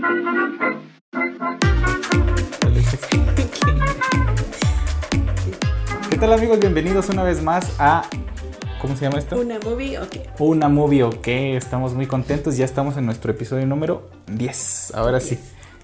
¿Qué tal amigos? Bienvenidos una vez más a... ¿Cómo se llama esto? Una movie, ok. Una movie, ok. Estamos muy contentos. Ya estamos en nuestro episodio número 10. Ahora sí,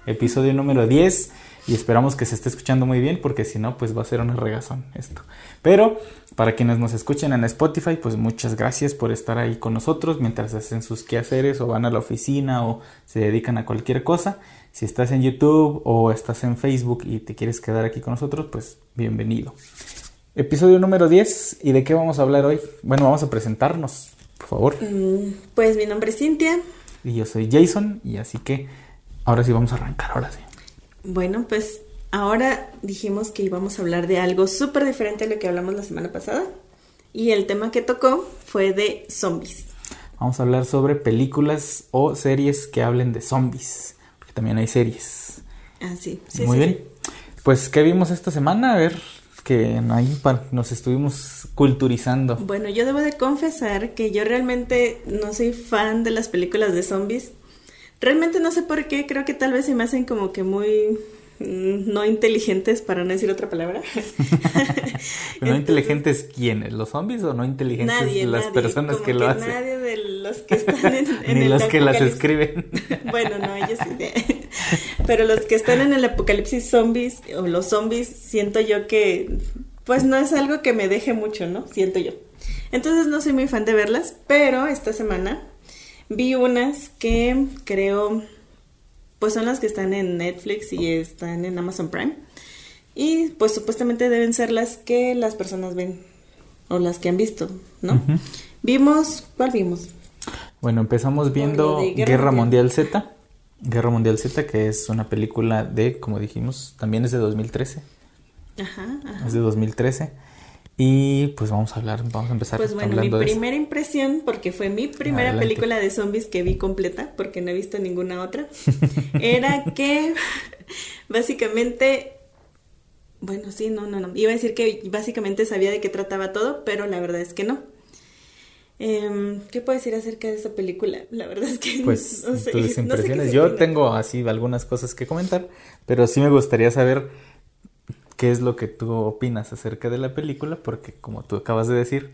episodio número 10. Y esperamos que se esté escuchando muy bien porque si no, pues va a ser una regazón esto. Pero para quienes nos escuchen en Spotify, pues muchas gracias por estar ahí con nosotros mientras hacen sus quehaceres o van a la oficina o se dedican a cualquier cosa. Si estás en YouTube o estás en Facebook y te quieres quedar aquí con nosotros, pues bienvenido. Episodio número 10. ¿Y de qué vamos a hablar hoy? Bueno, vamos a presentarnos, por favor. Mm, Pues mi nombre es Cintia. Y yo soy Jason y así que ahora sí vamos a arrancar, ahora sí. Bueno, pues ahora dijimos que íbamos a hablar de algo súper diferente a lo que hablamos la semana pasada. Y el tema que tocó fue de zombies. Vamos a hablar sobre películas o series que hablen de zombies, porque también hay series. Ah, sí. sí, Muy sí, bien. Pues, ¿qué vimos esta semana? A ver, que ahí nos estuvimos culturizando. Bueno, yo debo de confesar que yo realmente no soy fan de las películas de zombies. Realmente no sé por qué, creo que tal vez se me hacen como que muy mm, no inteligentes, para no decir otra palabra. ¿No inteligentes quiénes? ¿Los zombies o no inteligentes Nadie, las nadie, personas como que lo hacen? Nadie de los que están en, en Ni el los que las escriben. Bueno, no, ellos sí. Pero los que están en el apocalipsis zombies o los zombies, siento yo que pues no es algo que me deje mucho, ¿no? Siento yo. Entonces no soy muy fan de verlas, pero esta semana vi unas que creo pues son las que están en Netflix y están en Amazon Prime. Y pues supuestamente deben ser las que las personas ven o las que han visto, ¿no? Vimos, ¿cuál vimos? Bueno, empezamos viendo Guerra, Guerra Mundial. Mundial. Z. Guerra Mundial Z, que es una película de, como dijimos, también es de 2013. Ajá, ajá. Es de 2013. Y pues vamos a hablar, vamos a empezar Pues bueno, mi de primera impresión, porque fue mi primera Adelante. película de zombies que vi completa, porque no he visto ninguna otra, era que básicamente, bueno, sí, no, no, no, iba a decir que básicamente sabía de qué trataba todo, pero la verdad es que no. Em, ¿Qué puedo decir acerca de esa película? La verdad es que Pues no sé, tus no sé impresiones. Yo tengo así algunas cosas que comentar, pero sí me gustaría saber qué es lo que tú opinas acerca de la película, porque como tú acabas de decir,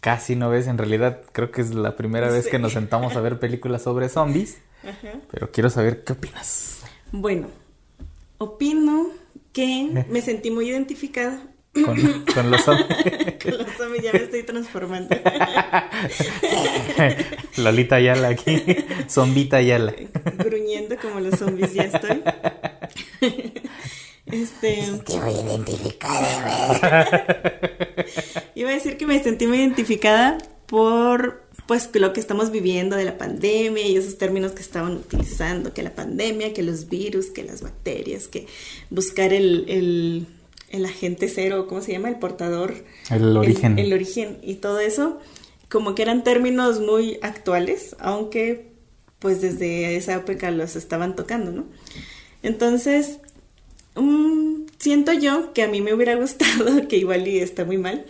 casi no ves, en realidad creo que es la primera vez que nos sentamos a ver películas sobre zombies, Ajá. pero quiero saber qué opinas. Bueno, opino que me sentí muy identificada Con, con los zombies. con los zombies, ya me estoy transformando. Lolita Ayala aquí, zombita Ayala. gruñendo como los zombies ya estoy. Este. Iba a decir que me sentí muy identificada por pues lo que estamos viviendo de la pandemia y esos términos que estaban utilizando, que la pandemia, que los virus, que las bacterias, que buscar el, el, el agente cero, ¿cómo se llama? El portador. El origen. El, el origen y todo eso, como que eran términos muy actuales, aunque pues desde esa época los estaban tocando, ¿no? Entonces, mm, siento yo que a mí me hubiera gustado, que igual y está muy mal,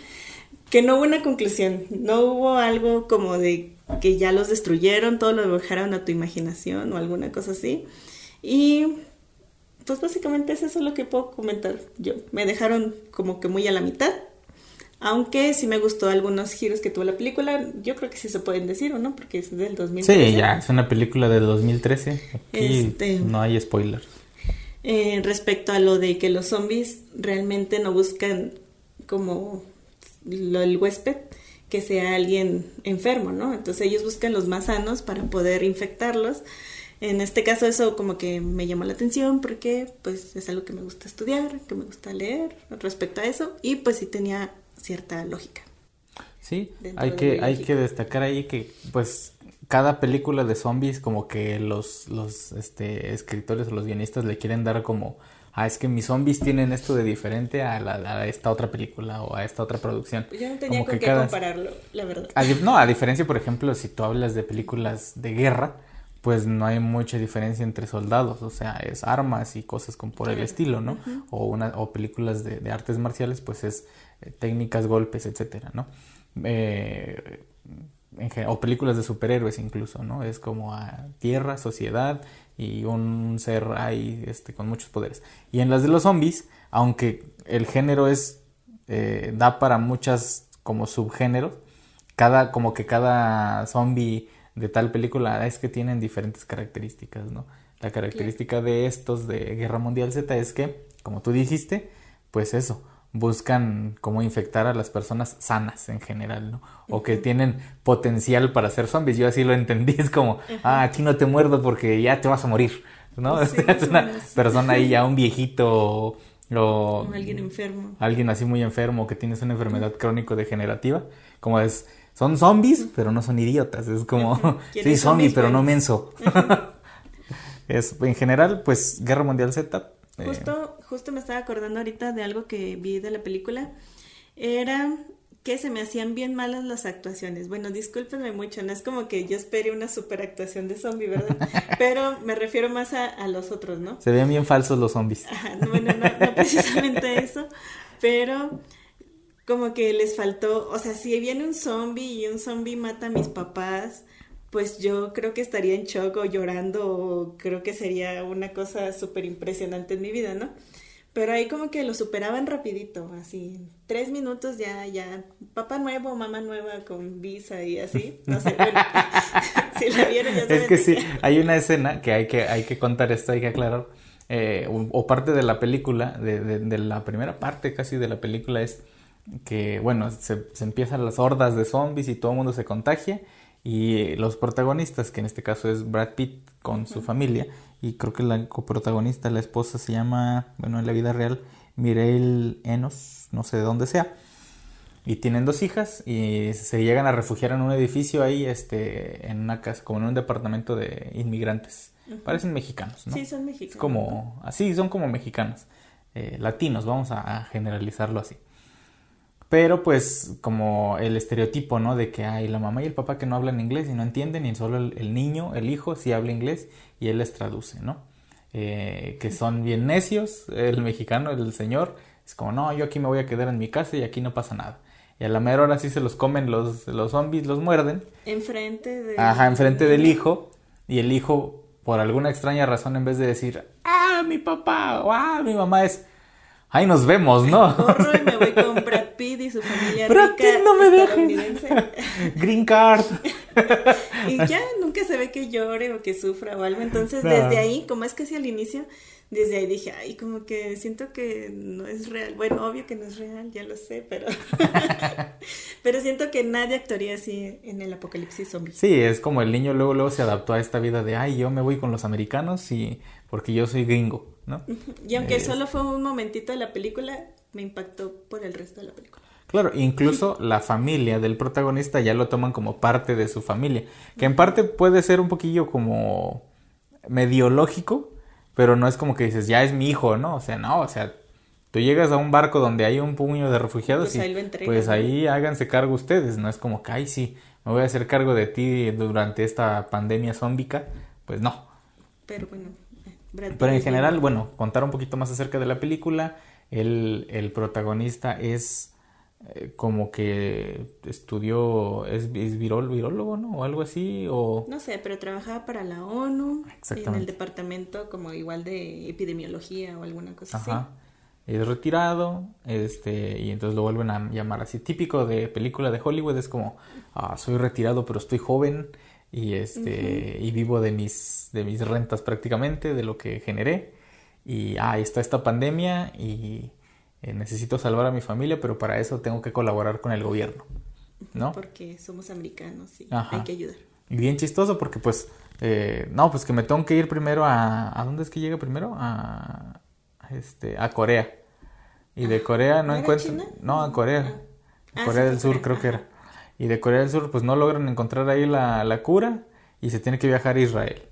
que no hubo una conclusión, no hubo algo como de que ya los destruyeron, todo lo dejaron a tu imaginación o alguna cosa así. Y pues básicamente es eso lo que puedo comentar yo. Me dejaron como que muy a la mitad. Aunque sí me gustó algunos giros que tuvo la película, yo creo que sí se pueden decir, ¿o no? Porque es del 2013. Sí, ya, es una película del 2013. Aquí Este- no hay spoilers. Eh, respecto a lo de que los zombies realmente no buscan como lo, el huésped que sea alguien enfermo, ¿no? Entonces ellos buscan los más sanos para poder infectarlos. En este caso eso como que me llamó la atención porque pues es algo que me gusta estudiar, que me gusta leer respecto a eso y pues sí tenía cierta lógica. Sí, hay que, hay que destacar ahí que pues cada película de zombies como que los, los este, escritores o los guionistas le quieren dar como, ah, es que mis zombies tienen esto de diferente a, la, a esta otra película o a esta otra producción. Yo no tenía Como con que qué cada- compararlo, la verdad. A no, a diferencia, por ejemplo, si tú hablas de películas de guerra, pues no hay mucha diferencia entre soldados, o sea, es armas y cosas como por el estilo, ¿no? O una o películas de, de artes marciales, pues es eh, técnicas, golpes, etcétera, ¿no? Eh, o películas de superhéroes incluso, ¿no? Es como a tierra, sociedad y un ser ahí este, con muchos poderes. Y en las de los zombies, aunque el género es eh, da para muchas como subgéneros, cada como que cada zombie de tal película es que tienen diferentes características, ¿no? La característica de estos de Guerra Mundial Z es que, como tú dijiste, pues eso, buscan como infectar a las personas sanas en general, ¿no? O que tienen potencial para ser zombies. Yo así lo entendí, es como, ah, aquí no te muerdo porque ya te vas a morir, ¿no? es una persona ahí ya un viejito o, alguien enfermo. Alguien así muy enfermo que tienes una enfermedad crónico-degenerativa, como es, son zombies, pero no son idiotas, es como, sí, zombie, pero no menso. es, en general, pues, Guerra Mundial Z justo, justo me estaba acordando ahorita de algo que vi de la película. Era que se me hacían bien malas las actuaciones. Bueno, discúlpenme mucho, no es como que yo espere una super actuación de zombie, ¿verdad? Pero me refiero más a, los otros, ¿no? Se ven bien falsos los zombies. bueno, no, precisamente eso, pero como que les faltó, o sea, si viene un zombie y un zombie mata a mis papás, pues yo creo que estaría en shock o llorando o creo que sería una cosa súper impresionante en mi vida, ¿no? Pero ahí como que lo superaban rapidito, así, tres minutos ya, ya, papá nuevo, mamá nueva con visa y así, no sé, pero si la vieron ya Es que sí, hay una escena que hay que, hay que contar esto, hay que aclarar, eh, o, parte de la película, de, de, la primera parte casi de la película es que, bueno, se, se empiezan las hordas de zombies y todo el mundo se contagia y los protagonistas, que en este caso es Brad Pitt con su familia, y creo que la coprotagonista, la esposa, se llama, bueno, en la vida real, Mireille Enos, no sé de dónde sea. Y tienen dos hijas y se llegan a refugiar en un edificio ahí, este, en una casa, como en un departamento de inmigrantes. Parecen mexicanos, ¿no? Sí, son mexicanos. como, así, son como mexicanos. Eh, latinos, vamos a generalizarlo así. Pero pues como el estereotipo, ¿no? De que hay la mamá y el papá que no hablan inglés y no entienden y solo el, niño, el hijo, sí habla inglés y él les traduce, ¿no? Eh, que son bien necios, el mexicano, el señor, es como, no, yo aquí me voy a quedar en mi casa y aquí no pasa nada. Y a la mera hora sí se los comen los, los zombies, los muerden. Enfrente de... Ajá, enfrente del hijo. Y el hijo, por alguna extraña razón, en vez de decir, ah, mi papá, o ah, mi mamá es, ahí nos vemos, ¿no? Corro y me voy con Brad Pitt y su familia Brad Pitt no me deja. Green card. y ya nunca se ve que llore o que sufra o algo. Entonces, desde ahí, como es que casi al inicio, desde ahí dije, ay, como que siento que no es real. Bueno, obvio que no es real, ya lo sé, pero pero siento que nadie actuaría así en el apocalipsis zombie. Sí, es como el niño luego luego se adaptó a esta vida de, ay, yo me voy con los americanos y porque yo soy gringo. Y aunque eh, solo fue un momentito de la película, me impactó por el resto de la película. Claro, incluso la familia del protagonista ya lo toman como parte de su familia, que en parte puede ser un poquillo como medio lógico, pero no es como que dices, ya es mi hijo, ¿no? O sea, no, o sea, tú llegas a un barco donde hay un puño de refugiados pues y pues ahí háganse cargo ustedes, no es como que, ay, sí, me voy a hacer cargo de ti durante esta pandemia zómbica, pues no. Pero bueno, pero en general, bueno, contar un poquito más acerca de la película. El, el protagonista es eh, como que estudió, es, es virólogo, ¿no? O algo así, o... No sé, pero trabajaba para la ONU, en el departamento como igual de epidemiología o alguna cosa Ajá. así. Es retirado, este, y entonces lo vuelven a llamar así. Típico de película de Hollywood, es como, ah, soy retirado pero estoy joven, y este y vivo de mis de mis rentas prácticamente de lo que generé y ah, está esta pandemia y eh, necesito salvar a mi familia pero para eso tengo que colaborar con el gobierno no porque somos americanos y hay que ayudar. Y bien chistoso porque pues eh, no pues que me tengo que ir primero a a dónde es que llega primero a este a Corea. Y de ah, Corea no, encuentro no a Corea. Ah. Corea del Sur creo que era. Y de Corea del Sur pues no logran encontrar ahí la, la cura y se tiene que viajar a Israel.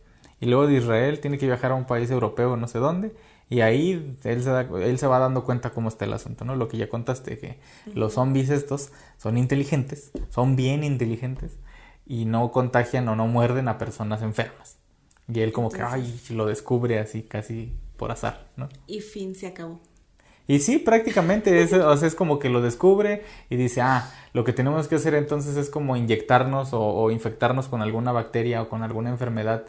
Y luego de Israel tiene que viajar a un país europeo, no sé dónde, y ahí él se, él se va dando cuenta cómo está el asunto, ¿no? Lo que ya contaste, que los zombies estos son inteligentes, son bien inteligentes, y no contagian o no muerden a personas enfermas. Y él como que, ay, lo descubre así casi por azar, ¿no? Y fin, se acabó. Y sí, prácticamente es, o sea, es como que lo descubre y dice, ah, lo que tenemos que hacer entonces es como inyectarnos o, o infectarnos con alguna bacteria o con alguna enfermedad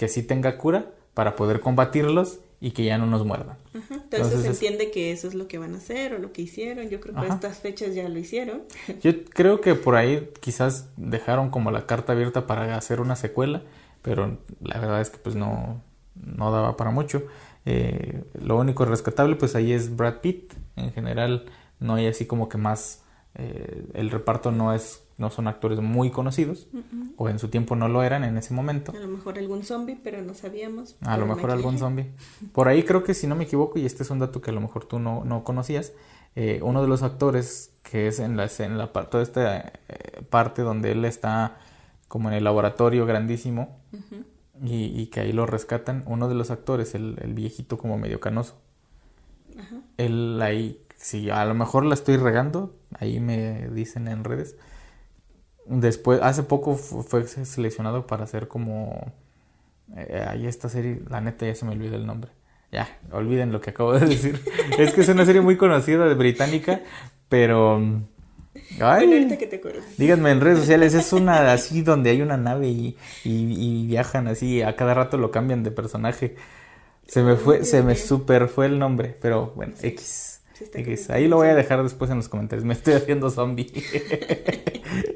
que sí tenga cura para poder combatirlos y que ya no nos muerdan. Ajá, Entonces, se entiende que eso es lo que van a hacer o lo que hicieron. Yo creo que estas fechas ya lo hicieron. Yo creo que por ahí quizás dejaron como la carta abierta para hacer una secuela, pero la verdad es que pues no, no daba para mucho. Eh, lo único rescatable pues ahí es Brad Pitt. En general no hay así como que más... Eh, el reparto no es no son actores muy conocidos o en su tiempo no lo eran en ese momento. A lo mejor algún zombie, pero no sabíamos. A lo mejor algún zombie. Por ahí creo que si no me equivoco, y este es un dato que a lo mejor tú no, no conocías, eh, uno de los actores que es en la, en la toda esta eh, parte donde él está como en el laboratorio grandísimo y, y, que ahí lo rescatan, uno de los actores, el, el viejito como medio canoso, Ajá. él ahí, si a lo mejor la estoy regando, ahí me dicen en redes, Después, hace poco fue seleccionado para hacer como... Eh, ahí esta serie, la neta ya se me olvidó el nombre. Ya, olviden lo que acabo de decir. es que es una serie muy conocida de británica, pero... Ay, bueno, ahorita que te. Díganme en redes sociales, es una así donde hay una nave y, y, y, viajan así, a cada rato lo cambian de personaje. Se me fue, se me super fue el nombre, pero bueno. X. X. Ahí lo voy a dejar después en los comentarios. Me estoy haciendo zombie.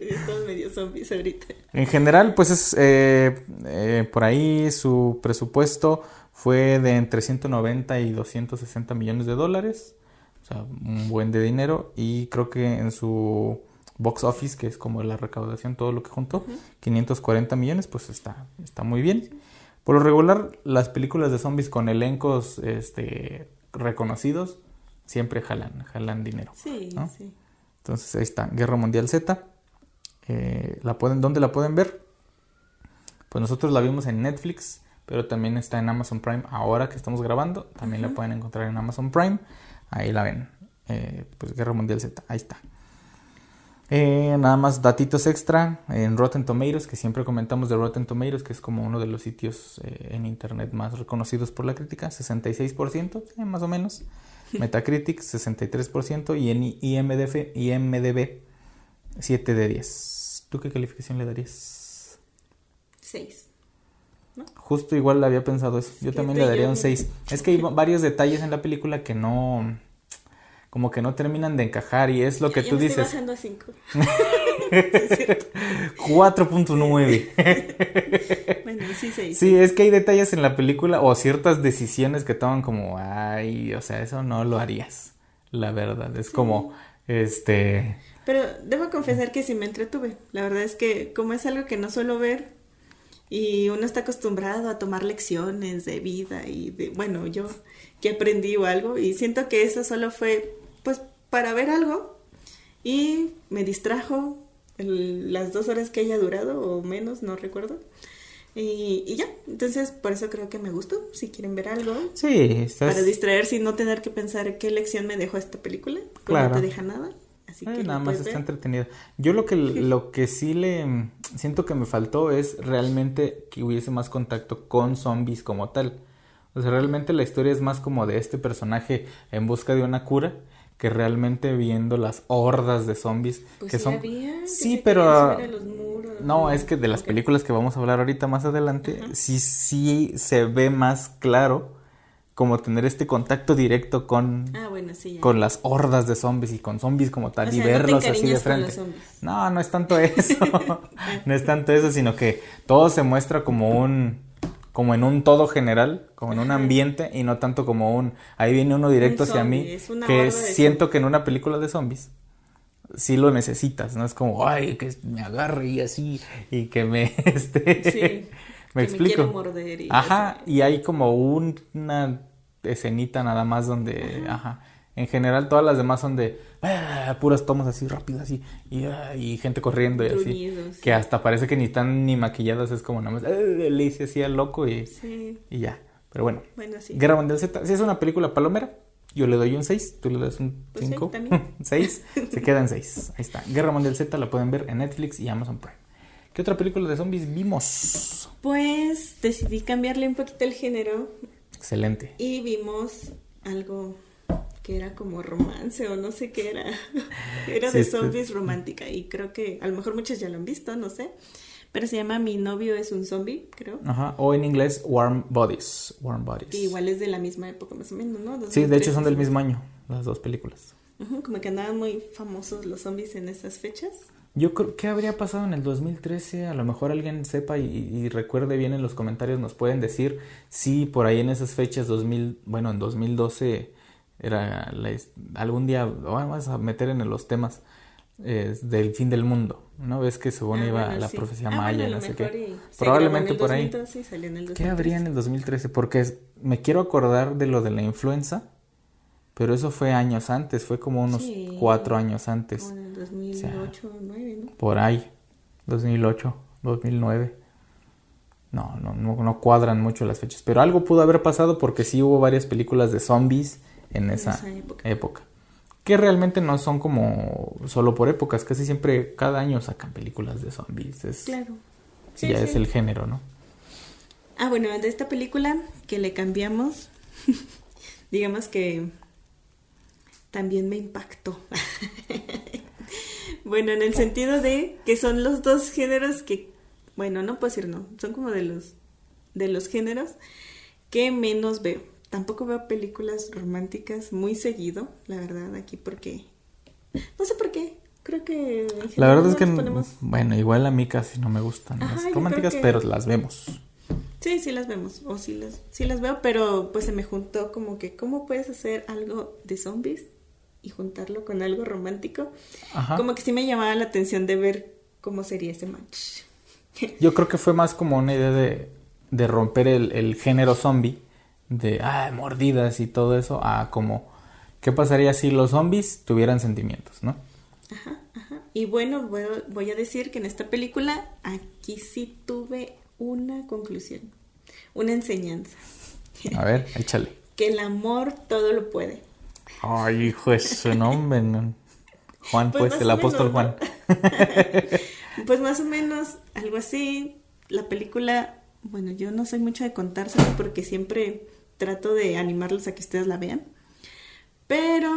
Estamos medio zombies ahorita. En general, pues es eh, eh, por ahí su presupuesto fue de entre 190 y 260 millones de dólares. O sea, un buen de dinero. Y creo que en su box office, que es como la recaudación, todo lo que juntó, uh -huh. 540 millones, pues está, está muy bien. Por lo regular, las películas de zombies con elencos este, reconocidos siempre jalan, jalan dinero. Sí, ¿no? sí. Entonces ahí está, Guerra Mundial Z. Eh, ¿la pueden, ¿Dónde la pueden ver? Pues nosotros la vimos en Netflix, pero también está en Amazon Prime ahora que estamos grabando. También uh -huh. la pueden encontrar en Amazon Prime. Ahí la ven. Eh, pues Guerra Mundial Z, ahí está. Eh, nada más datitos extra en Rotten Tomatoes, que siempre comentamos de Rotten Tomatoes, que es como uno de los sitios eh, en internet más reconocidos por la crítica, 66%, eh, más o menos. Metacritic 63% y en IMDb, IMDb 7 de 10. ¿Tú qué calificación le darías? 6. ¿No? Justo igual había pensado eso. Yo también le daría un 6. Es que hay varios detalles en la película que no como que no terminan de encajar y es lo que tú me dices. Estoy bajando a 5. 4.9. bueno, sí, 6. Sí, es que hay detalles en la película o ciertas decisiones que toman como, ay, o sea, eso no lo harías. La verdad, es sí. como, este... Pero debo confesar que sí me entretuve. La verdad es que como es algo que no suelo ver y uno está acostumbrado a tomar lecciones de vida y de, bueno, yo que aprendí o algo y siento que eso solo fue pues para ver algo y me distrajo el, las dos horas que haya durado o menos, no recuerdo. Y, y, ya, entonces por eso creo que me gustó, si quieren ver algo. Sí, estás... Para distraerse y no tener que pensar qué lección me dejó esta película, claro. no te deja nada. Así Ay, que nada más está entretenido. Yo lo que, lo que sí le siento que me faltó es realmente que hubiese más contacto con zombies como tal. O sea, realmente la historia es más como de este personaje en busca de una cura que realmente viendo las hordas de zombies pues que sí son había, sí pero muros, no es que de las okay. películas que vamos a hablar ahorita más adelante uh -huh. sí sí se ve más claro como tener este contacto directo con ah, bueno, sí, con las hordas de zombies y con zombies como tal o sea, y verlos no así de frente no no es tanto eso no es tanto eso sino que todo se muestra como un como en un todo general, como en un ambiente y no tanto como un ahí viene uno directo un hacia zombie, mí, que siento que en una película de zombies sí lo necesitas, no es como ay que me agarre y así y que me este sí, me que explico. Me morder y ajá, eso. y hay como un, una escenita nada más donde ajá. ajá en general todas las demás son de ah, puras tomas así rápidas y, y, ah, y gente corriendo y así. sí. Que hasta parece que ni están ni maquilladas, es como nada más ah, le hice así al loco y, sí. y ya. Pero bueno, bueno sí. Guerra Mundial Z, si es una película palomera, yo le doy un 6, tú le das un 5. Pues 6, se quedan 6. Ahí está. Guerra Mundial Z la pueden ver en Netflix y Amazon Prime. ¿Qué otra película de zombies vimos? Pues decidí cambiarle un poquito el género. Excelente. Y vimos algo que era como romance o no sé qué era. era Sí, de este- zombies romántica y creo que a lo mejor muchos ya lo han visto, no sé. Pero se llama Mi novio es un zombie, creo. Ajá. O en inglés, Warm Bodies. Warm Bodies. Que igual es de la misma época más o menos, ¿no? Sí, de hecho 2013, son del mismo año, las dos películas. Como que andaban muy famosos los zombies en esas fechas. Yo creo, ¿qué habría pasado en el 2013? A lo mejor alguien sepa y, y recuerde bien en los comentarios, nos pueden decir si por ahí en esas fechas, 2000, bueno, en 2012 era la algún día, vamos a meter en los temas eh, del fin del mundo, ¿no? Ves que según Ah, iba bueno, la sí. profecía Ah, maya, bueno, no sé qué. Probablemente por ahí. 2012 y salió en el ¿Qué habría en 2013. el 2013? Porque es- me quiero acordar de lo de la influenza, pero eso fue años antes, fue como unos Sí. cuatro años antes. Como en el 2008 o 2009, ¿no? Por ahí, 2008, 2009. No, no, no, no cuadran mucho las fechas. Pero algo pudo haber pasado porque sí hubo varias películas de zombies en esa, esa época. época. Que realmente no son como solo por épocas. Casi siempre, cada año sacan películas de zombies. Es, Claro. ya es el género, ¿no? Ah, bueno, de esta película que le cambiamos, digamos que también me impactó. bueno, en el sentido de que son los dos géneros que, bueno, no puedo decir no, son como de los de los géneros que menos veo. Tampoco veo películas románticas muy seguido, la verdad, aquí porque no sé por qué. Creo que La verdad es que, ponemos- bueno, igual a mí casi no me gustan Ajá, las románticas, que- pero las vemos. Sí, sí las vemos, o sí las, sí las veo, pero pues se me juntó como que, ¿cómo puedes hacer algo de zombies y juntarlo con algo romántico? Ajá. Como que sí me llamaba la atención de ver cómo sería ese match. Yo creo que fue más como una idea de, de romper el, el género zombie, de ah, mordidas y todo eso, a como, ¿qué pasaría si los zombies tuvieran sentimientos, no? Ajá, ajá. Y bueno, voy, voy a decir que en esta película aquí sí tuve una conclusión, una enseñanza, A ver, échale. que el amor todo lo puede. Ay, hijo de su nombre. no. Juan, Pues pues, el apóstol menos, Juan. Pues más o menos algo así. La película, bueno, yo no soy mucho de contárselo porque siempre trato de animarlos a que ustedes la vean. Pero,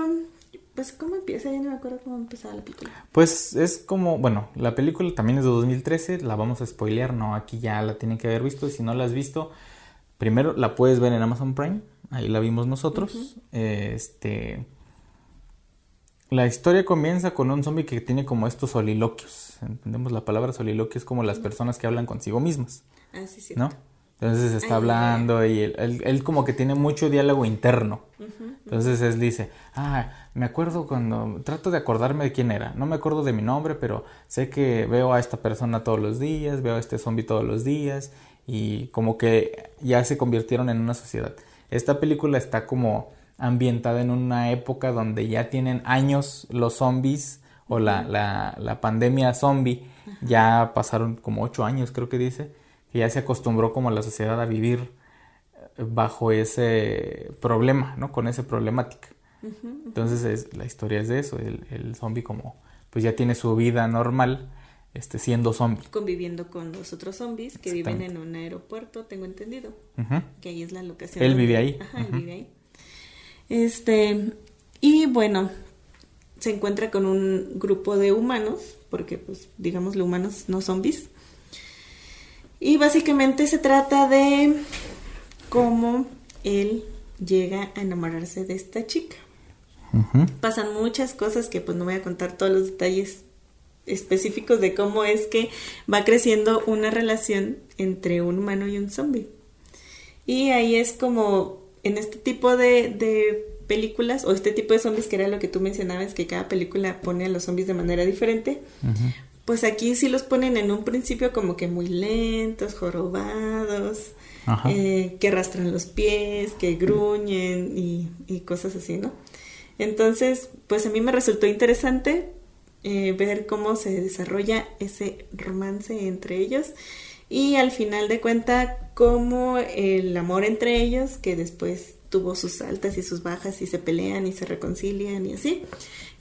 pues, ¿cómo empieza? Ya no me acuerdo cómo empezaba la película. Pues es como, bueno, la película también es de 2013, la vamos a spoilear, no, aquí ya la tienen que haber visto, si no la has visto, primero la puedes ver en Amazon Prime, ahí la vimos nosotros, Eh, este... La historia comienza con un zombie que tiene como estos soliloquios, entendemos la palabra soliloquio, es como las personas que hablan consigo mismas, Ah, sí, sí. ¿no? Entonces está hablando y él, él- él como que tiene mucho diálogo interno. Entonces él dice, ah, me acuerdo cuando, trato de acordarme de quién era, no me acuerdo de mi nombre, pero sé que veo a esta persona todos los días, veo a este zombie todos los días y como que ya se convirtieron en una sociedad. Esta película está como ambientada en una época donde ya tienen años los zombies o la, la, la pandemia zombie, ya pasaron como ocho años creo que dice, ya se acostumbró como la sociedad a vivir bajo ese problema, ¿no? Con esa problemática. Entonces es, la historia es de eso, el, el zombie como pues ya tiene su vida normal este, siendo zombie. Conviviendo con los otros zombies que viven en un aeropuerto, tengo entendido. Que ahí es la locación. Él donde- vive ahí. Ajá, él vive ahí. Este, y bueno, se encuentra con un grupo de humanos, porque pues digamos los humanos no zombies. Y básicamente se trata de cómo él llega a enamorarse de esta chica. Pasan muchas cosas que pues no voy a contar todos los detalles específicos de cómo es que va creciendo una relación entre un humano y un zombie. Y ahí es como en este tipo de, de películas o este tipo de zombies que era lo que tú mencionabas, que cada película pone a los zombies de manera diferente. Pues aquí sí los ponen en un principio como que muy lentos, jorobados, eh, que arrastran los pies, que gruñen y, y cosas así, ¿no? Entonces, pues a mí me resultó interesante eh, ver cómo se desarrolla ese romance entre ellos y al final de cuenta cómo el amor entre ellos, que después tuvo sus altas y sus bajas y se pelean y se reconcilian y así,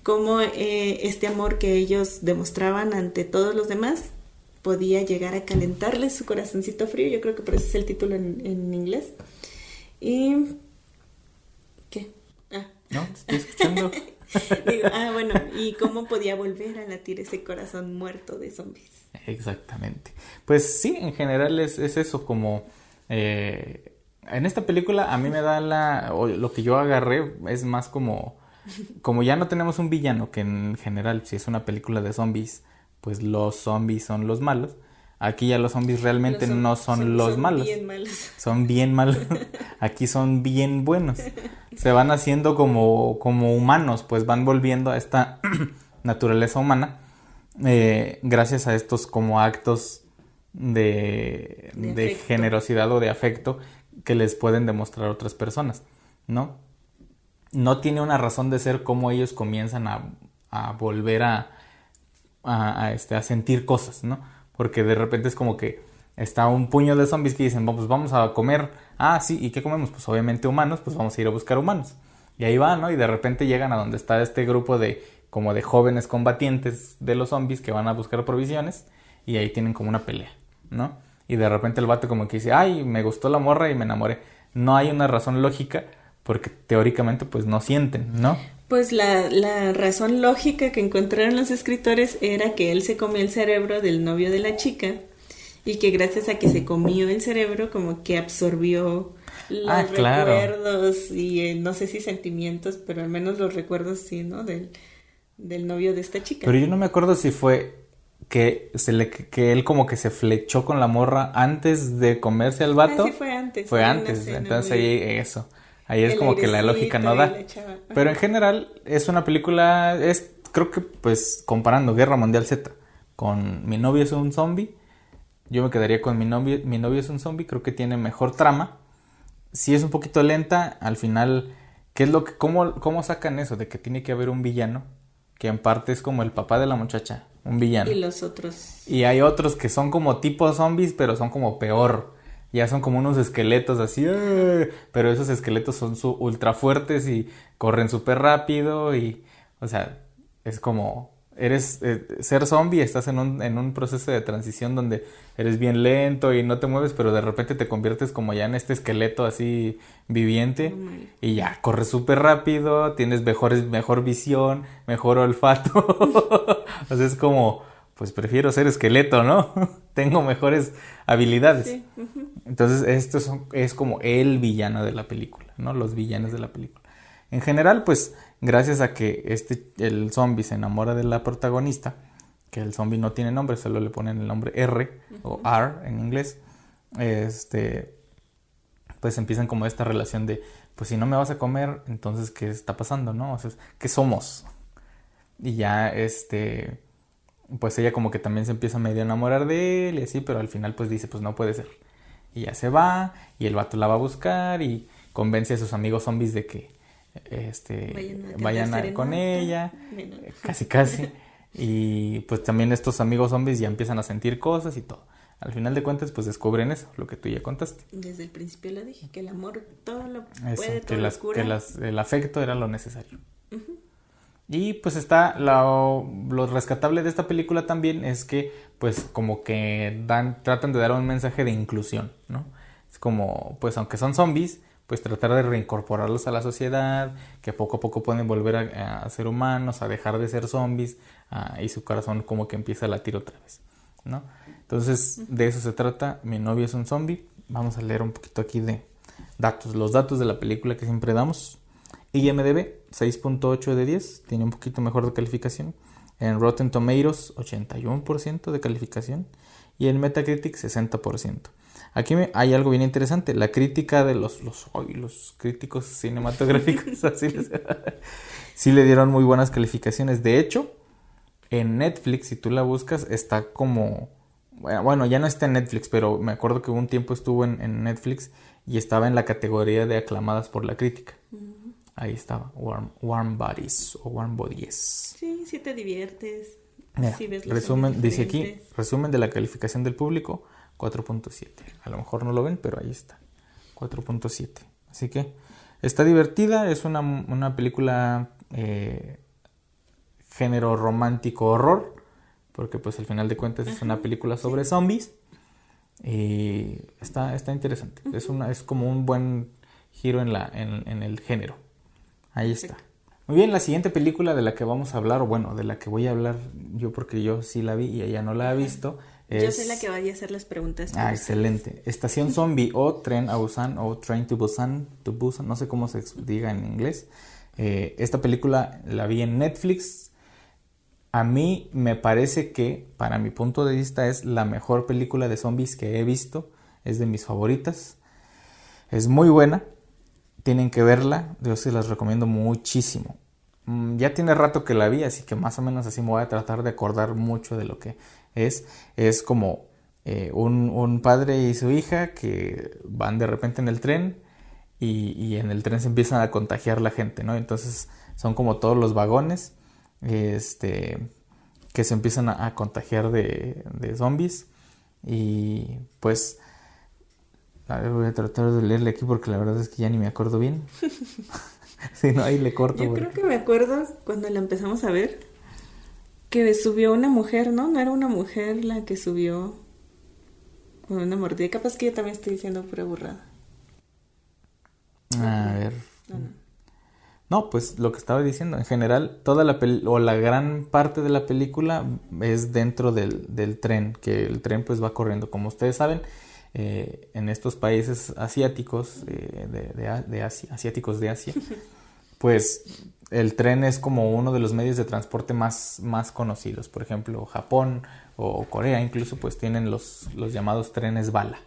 cómo eh, este amor que ellos demostraban ante todos los demás podía llegar a calentarles su corazoncito frío, yo creo que por eso es el título en, en inglés. Y... ¿Qué? Ah. ¿No? te estoy escuchando. Digo, ah, bueno, ¿y cómo podía volver a latir ese corazón muerto de zombies? Exactamente. Pues sí, en general es, es eso, como... Eh, en esta película a mí me da la... o lo que yo agarré es más como... Como ya no tenemos un villano, que en general si es una película de zombies, pues los zombies son los malos. Aquí ya los zombies realmente Los no son, son- los son malos. bien malos. Son bien malos. Aquí son bien buenos. Se van haciendo como, como humanos, pues van volviendo a esta naturaleza humana eh, gracias a estos como actos de, De generosidad o de afecto que les pueden demostrar otras personas, ¿no? No tiene una razón de ser cómo ellos comienzan a, a volver a, este, a sentir cosas, ¿no? Porque de repente es como que está un puño de zombies que dicen, "Bueno, pues vamos a comer. Ah, sí, ¿y qué comemos? Pues obviamente humanos, pues vamos a ir a buscar humanos. Y ahí van, ¿no? Y de repente llegan a donde está este grupo de como de jóvenes combatientes de los zombies que van a buscar provisiones y ahí tienen como una pelea, ¿no? Y de repente el vato como que dice, ay, me gustó la morra y me enamoré. No hay una razón lógica porque teóricamente pues no sienten, ¿no? Pues la, la razón lógica que encontraron los escritores era que él se comió el cerebro del novio de la chica y que gracias a que se comió el cerebro como que absorbió los Ah, claro. recuerdos y eh, no sé si sentimientos, pero al menos los recuerdos sí, ¿no? Del, del novio de esta chica. Pero yo no me acuerdo si fue que, se le, que él como que se flechó con la morra antes de comerse al vato. Ah, sí, fue antes. Fue antes, entonces muy- ahí eso. Ahí es El como que la lógica no da. Pero en general es una película, es creo que pues comparando Guerra Mundial Z con Mi novio es un zombie, yo me quedaría con Mi novio, mi novio es un zombie, creo que tiene mejor trama. Si es un poquito lenta, al final, ¿qué es lo que cómo cómo sacan eso de que tiene que haber un villano que en parte es como el papá de la muchacha, un villano? Y los otros. Y hay otros que son como tipo zombies, pero son como peor. Ya son como unos esqueletos así, ¡eh! pero esos esqueletos son su ultra fuertes y corren súper rápido y, o sea, es como, eres, eh, ser zombie, estás en un, en un proceso de transición donde eres bien lento y no te mueves, pero de repente te conviertes como ya en este esqueleto así viviente y ya, corres súper rápido, tienes mejores, mejor visión, mejor olfato, o sea, es como, pues prefiero ser esqueleto, ¿no? Tengo mejores habilidades. Sí. Entonces, esto es, es como el villano de la película, ¿no? Los villanos de la película. En general, pues, gracias a que este, el zombie se enamora de la protagonista, que el zombie no tiene nombre, solo le ponen el nombre R o R en inglés, este, pues empiezan como esta relación de, pues si no me vas a comer, entonces, ¿qué está pasando, no? O sea, ¿qué somos? Y ya, este, pues ella como que también se empieza medio a enamorar de él y así, pero al final pues dice, pues no puede ser. Y ya se va y el vato la va a buscar y convence a sus amigos zombies de que este Vayan a vayan a- con ella, casi casi. Y pues también estos amigos zombies ya empiezan a sentir cosas y todo. Al final de cuentas pues descubren eso, lo que tú ya contaste. Desde el principio lo dije, que el amor todo lo Eso, puede, que, todo lo las- cura. que las- el afecto era lo necesario. Y pues está lo, rescatable de esta película también es que pues como que dan tratan de dar un mensaje de inclusión, ¿no? Es como pues aunque son zombies, pues tratar de reincorporarlos a la sociedad, que poco a poco pueden volver a, a ser humanos, a dejar de ser zombies, ah, y su corazón como que empieza a latir otra vez, ¿no? Entonces de eso se trata, mi novio es un zombie, vamos a leer un poquito aquí de datos, los datos de la película que siempre damos. IMDB 6.8 de 10, tiene un poquito mejor de calificación. En Rotten Tomatoes 81% de calificación y en Metacritic 60%. Aquí hay algo bien interesante, la crítica de los los, los críticos cinematográficos así le dieron muy buenas calificaciones. De hecho, en Netflix si tú la buscas está como bueno, bueno, ya no está en Netflix, pero me acuerdo que un tiempo estuvo en, en Netflix y estaba en la categoría de aclamadas por la crítica. Ahí estaba, Warm, Warm Bodies o Warm Bodies. Sí, sí te diviertes. Mira, ves resumen, dice aquí, resumen de la calificación del público, 4.7. A lo mejor no lo ven, pero ahí está, 4.7. Así que está divertida, es una, una película eh, género romántico horror, porque pues al final de cuentas es una película sobre zombies y está, está interesante. Es una, es como un buen giro en la, en, en el género. Ahí está. Muy bien, la siguiente película de la que vamos a hablar, o bueno, de la que voy a hablar yo porque yo sí la vi y ella no la ha visto. Es... Yo soy la que vaya a hacer las preguntas. Ah, excelente. Estación Zombie o Tren a Busan o Train to Busan, to Busan, no sé cómo se diga en inglés. Eh, esta película la vi en Netflix. A mí me parece que, para mi punto de vista, es la mejor película de zombies que he visto. Es de mis favoritas. Es muy buena tienen que verla, yo se las recomiendo muchísimo. Mm, ya tiene rato que la vi, así que más o menos así me voy a tratar de acordar mucho de lo que es. Es como eh, un, padre y su hija que van de repente en el tren y, en el tren se empiezan a contagiar la gente, ¿no? Entonces son como todos los vagones este, que se empiezan a, contagiar de, de zombies y pues a ver, voy a tratar de leerle aquí porque la verdad es que ya ni me acuerdo bien. si no, ahí le corto. Yo creo que me acuerdo cuando la empezamos a ver que subió una mujer, ¿no? No era una mujer la que subió con una mordida. Capaz que yo también estoy diciendo pura burrada. A ver. No, pues lo que estaba diciendo, en general, toda la o la gran parte de la película es dentro del, del tren, que el tren pues va corriendo. Como ustedes saben, eh, en estos países asiáticos, eh, de, Asia, asiáticos de Asia, pues el tren es como uno de los medios de transporte más, más conocidos. Por ejemplo, Japón o Corea incluso pues tienen los, los llamados trenes bala.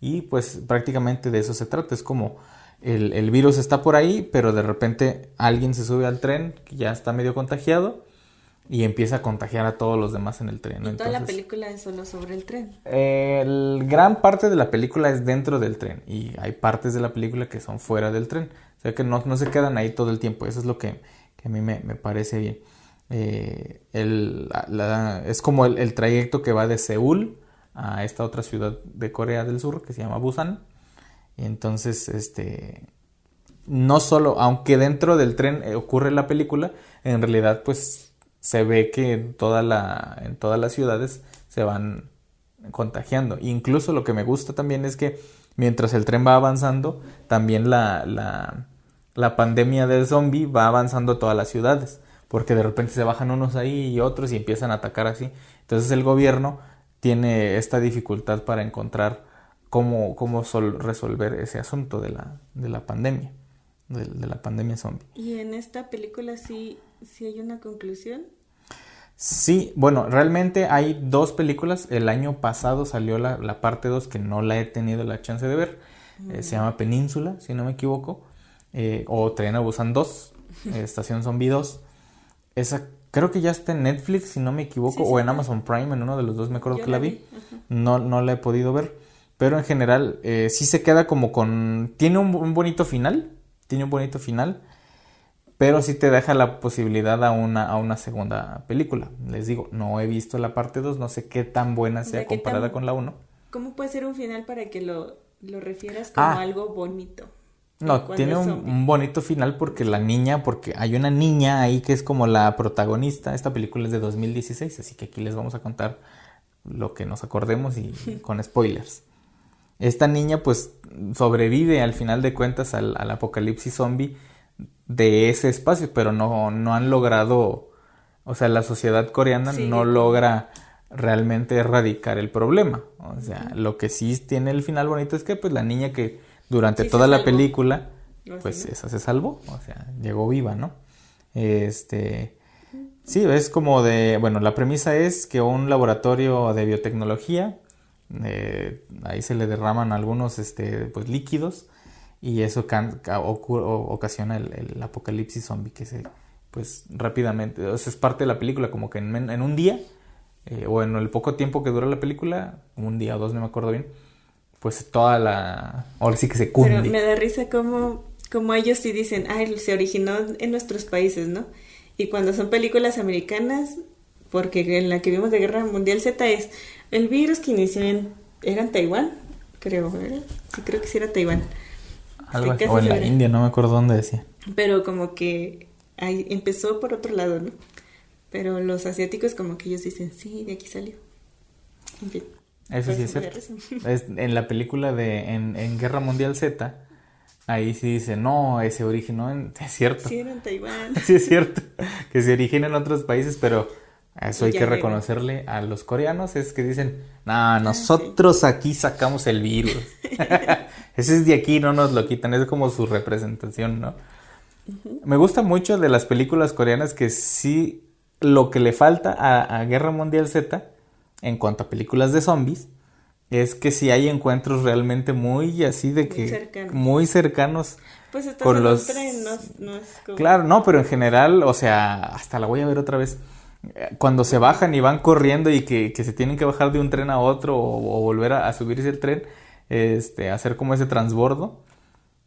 Y pues prácticamente de eso se trata. Es como el, el, virus está por ahí, pero de repente alguien se sube al tren que ya está medio contagiado y empieza a contagiar a todos los demás en el tren. ¿Y toda la película es solo sobre el tren? El gran parte de la película es dentro del tren y hay partes de la película que son fuera del tren. O sea que no, no se quedan ahí todo el tiempo. Eso es lo que, que a mí me, me parece bien. Eh, el, la, es como el, el, trayecto que va de Seúl a esta otra ciudad de Corea del Sur que se llama Busan. Y entonces, este, no solo, aunque dentro del tren ocurre la película, en realidad pues se ve que en, toda la, en todas las ciudades se van contagiando. Incluso lo que me gusta también es que mientras el tren va avanzando, también la, la, la pandemia del zombie va avanzando a todas las ciudades, porque de repente se bajan unos ahí y otros y empiezan a atacar así. Entonces el gobierno tiene esta dificultad para encontrar cómo, cómo resolver ese asunto de la, de la pandemia, de, de, la pandemia zombie. ¿Y en esta película sí, sí hay una conclusión? Sí, bueno, realmente hay dos películas. El año pasado salió la, la parte 2 que no la he tenido la chance de ver. Eh, se llama Península, si no me equivoco. Eh, o Tren a Busan 2, eh, Estación Zombie 2. Esa creo que ya está en Netflix, si no me equivoco, o en Amazon Prime, en uno de los dos me acuerdo que la vi. No, no la he podido ver. Pero en general sí se queda como con... Tiene un, un bonito final. Tiene un bonito final pero sí te deja la posibilidad a una, a una segunda película. Les digo, no he visto la parte 2, no sé qué tan buena sea comparada con la 1. ¿Cómo puede ser un final para que lo, lo refieras como ah. algo bonito? No, tiene un, bonito final porque la niña, porque hay una niña ahí que es como la protagonista. Esta película es de 2016, así que aquí les vamos a contar lo que nos acordemos y con spoilers. Esta niña pues sobrevive al final de cuentas al, al apocalipsis zombie de ese espacio, pero no, no han logrado, o sea, la sociedad coreana no logra realmente erradicar el problema. O sea, lo que sí tiene el final bonito es que pues la niña que durante toda la película, pues esa se salvó, o sea, llegó viva, ¿no? Este, sí, es como de, bueno, la premisa es que un laboratorio de biotecnología, eh, ahí se le derraman algunos, este, pues líquidos, y eso ocasiona el, apocalipsis zombie que se pues rápidamente o sea, es parte de la película como que en, un día eh, o en el poco tiempo que dura la película un día o dos no me acuerdo bien pues toda la ahora sí que se cunde. pero me da risa como como ellos sí dicen ay se originó en nuestros países no y cuando son películas americanas porque en la que vimos de Guerra Mundial Z es el virus que inició en era en Taiwán creo ¿verdad? sí creo que sí era Taiwán o en la India, no me acuerdo dónde decía. Pero como que ahí empezó por otro lado, ¿no? Pero los asiáticos como que ellos dicen, sí, de aquí salió. En fin. Eso sí es cierto. en la película de en, Guerra Mundial Z, ahí sí dice, no, ese originó en... Es cierto. Sí, era en Taiwán. Sí, es cierto. Que se origina en otros países, pero eso hay que reconocerle a los coreanos, es que dicen, no, nosotros aquí sacamos el virus. Ese es de aquí, no nos lo quitan, es como su representación, ¿no? Me gusta mucho de las películas coreanas que sí lo que le falta a, a Guerra Mundial Z en cuanto a películas de zombies es que sí hay encuentros realmente muy así de Muy que cercanos. muy cercanos Pues estás Con en los- un tren, no, no es como... Claro, no, pero en general, o sea, hasta la voy a ver otra vez. Cuando se bajan y van corriendo y que, que se tienen que bajar de un tren a otro o, o volver a, a subirse el tren, este, hacer como ese transbordo,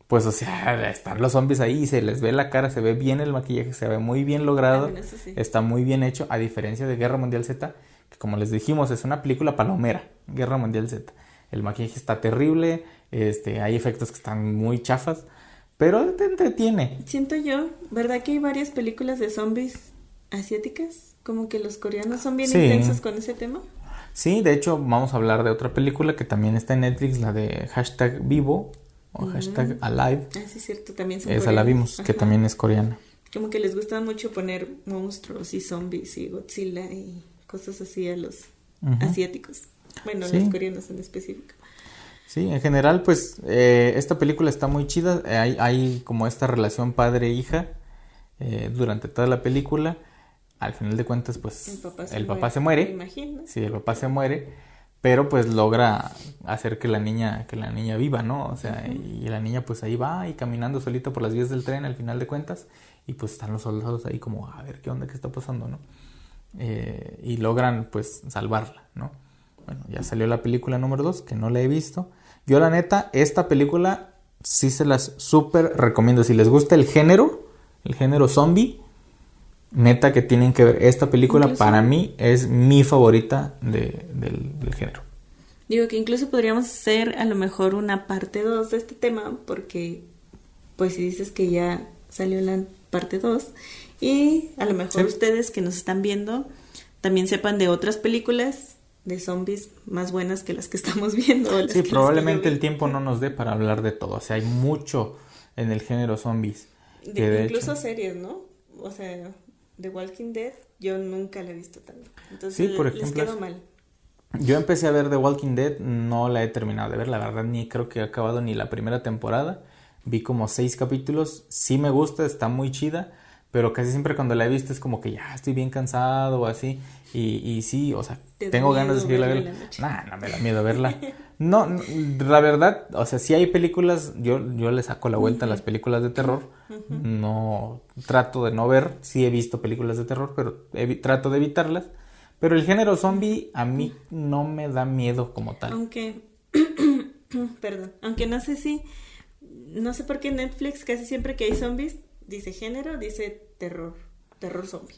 pues, o sea, están los zombies ahí y se les ve la cara, se ve bien el maquillaje, se ve muy bien logrado, sí. está muy bien hecho, a diferencia de Guerra Mundial Z, que como les dijimos, es una película palomera, Guerra Mundial Z. El maquillaje está terrible, este, hay efectos que están muy chafas, pero te entretiene. Siento yo, ¿verdad que hay varias películas de zombies asiáticas? Como que los coreanos son bien Sí. intensos con ese tema. Sí, de hecho vamos a hablar de otra película que también está en Netflix, la de hashtag vivo o hashtag alive. Ah, sí, es cierto, también son Esa la coreanos. vimos, que Ajá. también es coreana. Como que les gusta mucho poner monstruos y zombies y Godzilla y cosas así a los Ujú. asiáticos. Bueno, Sí. los coreanos en específico. Sí, en general, pues eh, esta película está muy chida. Eh, Hay, hay como esta relación padre-hija eh, durante toda la película. Al final de cuentas, pues El papá se el muere. papá se muere. Me imagino. Sí, el papá se muere, pero pues logra hacer que la niña, que la niña viva, ¿no? O sea, y la niña pues ahí va y caminando solita por las vías del tren al final de cuentas, y pues están los soldados ahí como, a ver qué onda, qué está pasando, ¿no? Eh, y logran pues salvarla, ¿no? Bueno, ya salió la película número 2, que no la he visto. Yo la neta, esta película sí se las súper recomiendo. Si les gusta el género, el género zombie, neta que tienen que ver esta película. Incluso- Para mí es mi favorita de- del, del género. Digo que incluso podríamos hacer a lo mejor una parte 2 de este tema, porque pues si dices que ya salió la parte 2 y a lo mejor Sí. ustedes que nos están viendo también sepan de otras películas de zombies más buenas que las que estamos viendo. o las Sí, que- probablemente el tiempo no nos dé para hablar de todo. O sea, hay mucho en el género zombies. que De- de incluso hecho- series, ¿no? O sea, The Walking Dead yo nunca la he visto tanto. Entonces Sí, por les ejemplo, quedó es- mal. Yo empecé a ver The Walking Dead, no la he terminado de ver, la verdad ni creo que he acabado ni la primera temporada. Vi como seis capítulos, sí me gusta, está muy chida, pero casi siempre cuando la he visto es como que ya estoy bien cansado o así. Y, y sí, o sea, ¿Te da tengo ganas de seguirla verla? Nah, no me da miedo verla. No, la verdad, o sea, si hay películas, yo, yo le saco la vuelta a las películas de terror. No trato de no ver, sí he visto películas de terror, pero trato de evitarlas. Pero el género zombie a mí no me da miedo como tal. Aunque, perdón, aunque no sé si, no sé por qué Netflix casi siempre que hay zombies dice género, dice terror, terror zombie.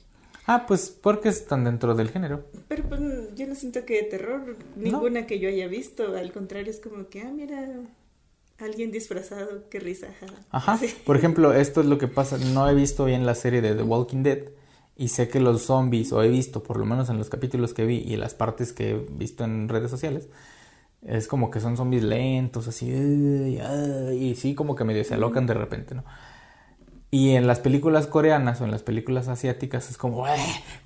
Ah, pues porque están dentro del género. Pero pues yo no siento que de terror, ninguna que yo haya visto, al contrario es como que, ah, mira, alguien disfrazado, qué risa. ajá. Así. Por ejemplo, esto es lo que pasa. No he visto bien la serie de The Walking Dead. Y sé que los zombies, o he visto, por lo menos en los capítulos que vi y las partes que he visto en redes sociales, es como que son zombies lentos, así, y sí, como que medio se alocan de repente, ¿no? Y en las películas coreanas o en las películas asiáticas es como, "Ueh",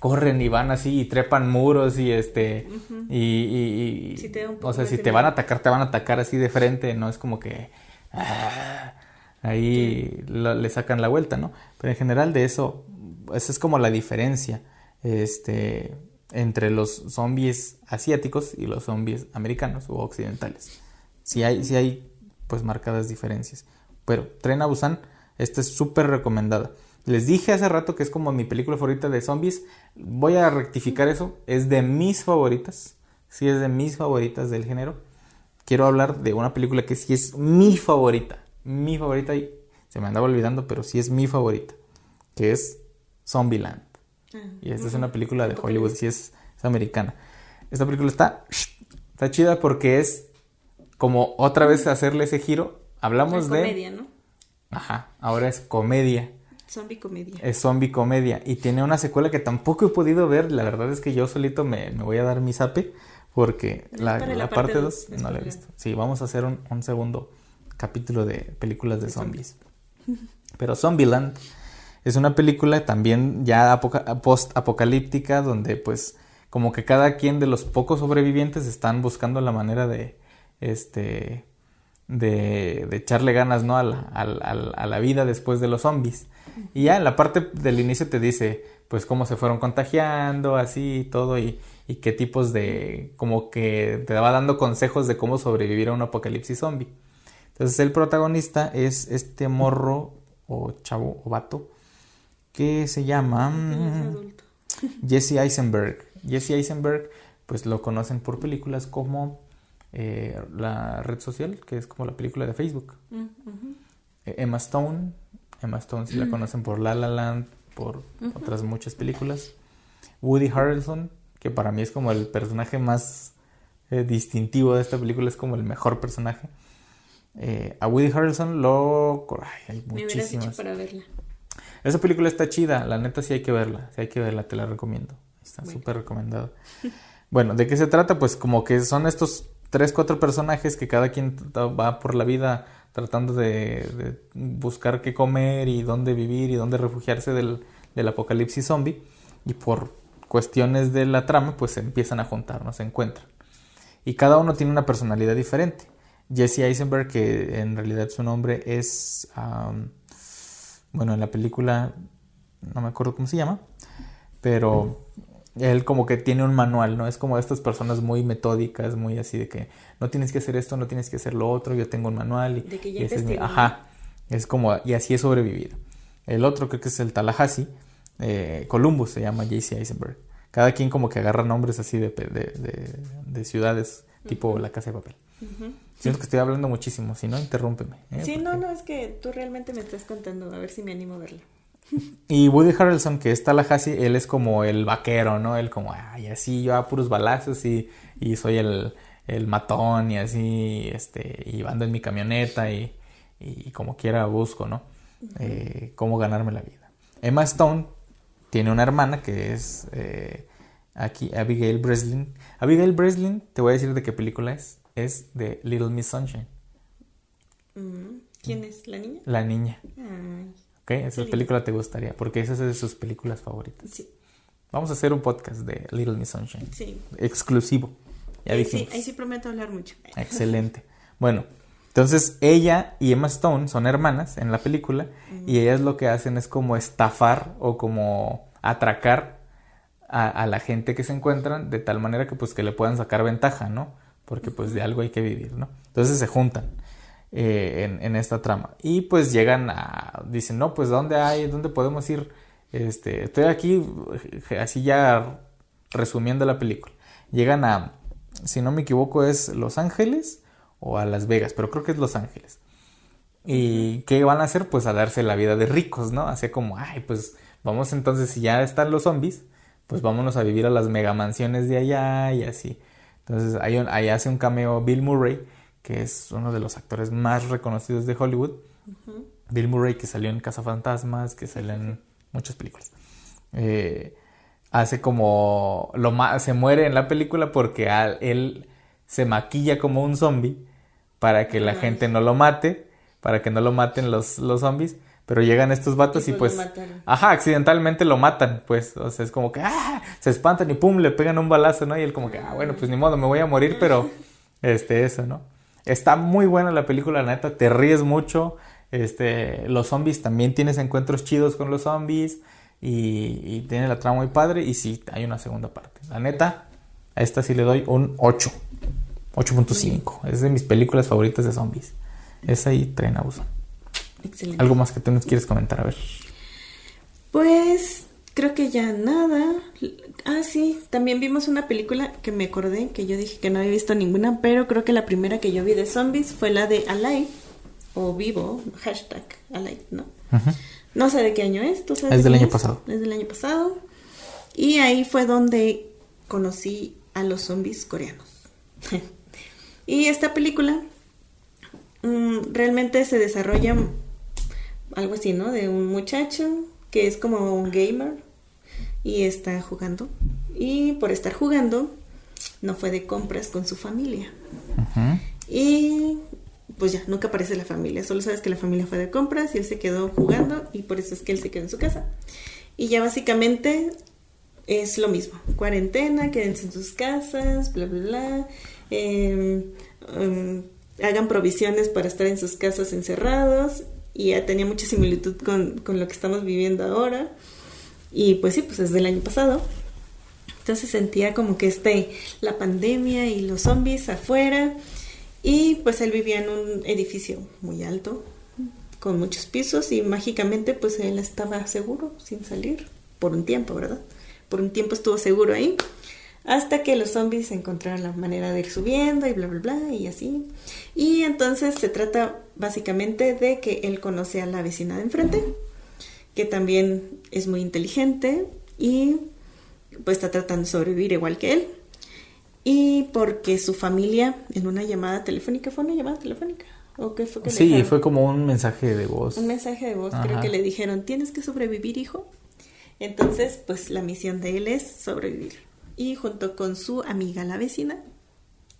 corren y van así y trepan muros y este, y, y- y- Sí te o sea, si te van a atacar, te van a atacar así de frente, no es como que, "Ah", ahí lo- le sacan la vuelta, ¿no? Pero en general de eso, esa es como la diferencia, este, entre los zombies asiáticos y los zombies americanos o occidentales. Sí hay, sí hay, pues, marcadas diferencias. Pero Tren a Busan, esta es súper recomendada. Les dije hace rato que es como mi película favorita de zombies. Voy a rectificar eso. Es de mis favoritas. Sí, es de mis favoritas del género. Quiero hablar de una película que sí es mi favorita. Mi favorita y se me andaba olvidando, pero sí es mi favorita. Que es Zombieland. Ah, Y esta es una película de Hollywood, sí es, es americana. Esta película está, está chida porque es como otra vez hacerle ese giro. Hablamos Es de... comedia, ¿no? Ajá, ahora es comedia. Zombie comedia. Es zombie comedia. Y tiene una secuela que tampoco he podido ver. La verdad es que yo solito me, me voy a dar mi zape. Porque la, para la la parte parte 2 dos, no la he visto. Sí, vamos a hacer un, un segundo capítulo de películas de zombies. Pero Zombieland es una película también ya post-apocalíptica donde pues como que cada quien de los pocos sobrevivientes están buscando la manera de este de, echarle ganas ¿no? a, la, a la vida después de los zombies. Y ya en la parte del inicio te dice pues cómo se fueron contagiando, así y todo, y, y qué tipos de, como que te va dando consejos de cómo sobrevivir a un apocalipsis zombie. Entonces el protagonista es este morro o chavo o vato que se llama mm, Jesse Eisenberg. Jesse Eisenberg, pues lo conocen por películas como eh, La Red Social, que es como la película de Facebook. Mm, eh, Emma Stone, Emma Stone si la mm. conocen por La La Land, por otras muchas películas. Woody Harrelson, que para mí es como el personaje más eh, distintivo de esta película, es como el mejor personaje. Eh, a Woody Harrelson lo... Ay, hay muchísimas. para verla. Esa película está chida, la neta sí hay que verla, sí hay que verla, te la recomiendo. Está súper recomendada. bueno, ¿de qué se trata? Pues como que son estos tres, cuatro personajes que cada quien va por la vida tratando de, buscar qué comer y dónde vivir y dónde refugiarse del, del, apocalipsis zombie. Y por cuestiones de la trama, pues se empiezan a juntar, no se encuentran. Y cada uno tiene una personalidad diferente. Jesse Eisenberg, que en realidad su nombre es, bueno, en la película, no me acuerdo cómo se llama, pero él como que tiene un manual, ¿no? Es como estas personas muy metódicas, muy así de que no tienes que hacer esto, no tienes que hacer lo otro, yo tengo un manual y, de que ya ese es mi, ajá, es como, y así he sobrevivido. El otro creo que es el Tallahassee, eh, Columbus se llama JC Eisenberg. Cada quien como que agarra nombres así de, de, de, ciudades, tipo la casa de papel. Siento que estoy hablando muchísimo, si no, interrúmpeme. ¿eh? Sí, no, no, es que tú realmente me estás contando, a ver si me animo a verla. Y Woody Harrelson, que es Tallahassee, él es como el vaquero, ¿no? Él como, ay, así yo a puros balazos y, y soy el, el, matón y así, este, y ando en mi camioneta y, y como quiera busco, ¿no? eh, cómo ganarme la vida. Emma Stone tiene una hermana que es eh, aquí Abigail Breslin. Abigail Breslin, te voy a decir de qué película es. Es de Little Miss Sunshine. Mm, ¿Quién es? ¿La niña? La niña. Ay. Ok, esa película te gustaría, porque esa es de sus películas favoritas. Sí. Vamos a hacer un podcast de Little Miss Sunshine. Sí. Exclusivo. Ya ahí Sí, ahí sí prometo hablar mucho. Excelente. Bueno, entonces ella y Emma Stone son hermanas en la película y ellas lo que hacen es como estafar o como atracar a, la gente que se encuentran de tal manera que pues que le puedan sacar ventaja, ¿no? Porque pues de algo hay que vivir, ¿no? Entonces se juntan. Eh, en, esta trama. Y pues llegan a, dicen, no, pues ¿dónde hay? ¿Dónde podemos ir? Este, estoy aquí, eh, así ya resumiendo la película. Llegan a, si no me equivoco, es Los Ángeles o a Las Vegas, pero creo que es Los Ángeles. ¿Y qué van a hacer? Pues a darse la vida de ricos, ¿no? Así como, ay, pues vamos entonces, si ya están los zombies, pues vámonos a vivir a las mega mansiones de allá y así. Entonces ahí, ahí hace un cameo Bill Murray que es uno de los actores más reconocidos de Hollywood. Bill Murray, que salió en Fantasmas, que salió en muchas películas. Eh, hace como. Lo se muere en la película porque él se maquilla como un zombie para que la gente no lo mate, para que no lo maten los, los zombies. Pero llegan estos vatos y, pues. pues ajá, accidentalmente lo matan, pues. O sea, es como que. ¡ah! Se espantan y pum, le pegan un balazo, ¿no? Y él, como que, ah, bueno, pues ni modo, me voy a morir, pero. Este, eso, ¿no? Está muy buena la película, la neta, te ríes mucho. Este, los zombies también tienes encuentros chidos con los zombies y, tiene la trama muy padre y sí, hay una segunda parte. La neta, a esta sí le doy un 8, 8.5. Es de mis películas favoritas de zombies. Esa y Tren Abuso. Excelente. ¿Algo más que tú nos quieres comentar? A ver. Pues Creo que ya nada. Ah, sí, también vimos una película que me acordé, que yo dije que no había visto ninguna, pero creo que la primera que yo vi de zombies fue la de Alive, o Vivo, hashtag Alive, ¿no? No sé de qué año es, ¿tú sabes? Es del año pasado. Es del año pasado. Y ahí fue donde conocí a los zombies coreanos. y esta película mm, realmente se desarrolla algo así, ¿no? De un muchacho que es como un gamer y está jugando. Y por estar jugando, no fue de compras con su familia. Y pues ya, nunca aparece la familia. Solo sabes que la familia fue de compras y él se quedó jugando y por eso es que él se quedó en su casa. Y ya básicamente es lo mismo. Cuarentena, quédense en sus casas, bla, bla, bla. Em, hagan provisiones para estar en sus casas encerrados. Y ya tenía mucha similitud con, con lo que estamos viviendo ahora. Y pues sí, pues desde el año pasado. Entonces sentía como que este, la pandemia y los zombies afuera. Y pues él vivía en un edificio muy alto, con muchos pisos y mágicamente pues él estaba seguro sin salir por un tiempo, ¿verdad? Por un tiempo estuvo seguro ahí. Hasta que los zombies encontraron la manera de ir subiendo y bla, bla, bla, y así. Y entonces se trata básicamente de que él conoce a la vecina de enfrente, que también es muy inteligente y pues está tratando de sobrevivir igual que él. Y porque su familia en una llamada telefónica, ¿fue una llamada telefónica? ¿O qué fue que Sí, fue como un mensaje de voz. Un mensaje de voz, creo que le dijeron, tienes que sobrevivir, hijo. Entonces, pues la misión de él es sobrevivir. Y junto con su amiga, la vecina,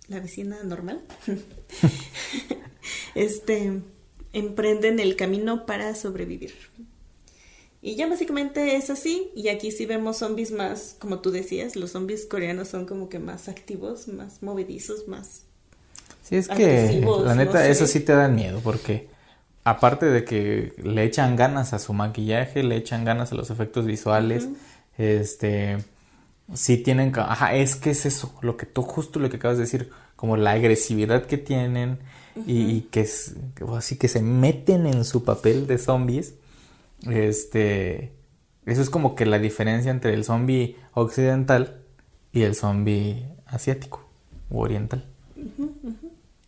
la vecina normal, este, emprenden el camino para sobrevivir. Y ya básicamente es así. Y aquí sí vemos zombies más, como tú decías, los zombies coreanos son como que más activos, más movedizos, más... Sí, es que la no neta, sé. eso sí te dan miedo porque aparte de que le echan ganas a su maquillaje, le echan ganas a los efectos visuales, este, sí tienen, ajá, es que es eso, lo que tú, justo lo que acabas de decir, como la agresividad que tienen y, y que es, así que se meten en su papel de zombies, este, eso es como que la diferencia entre el zombie occidental y el zombie asiático o oriental.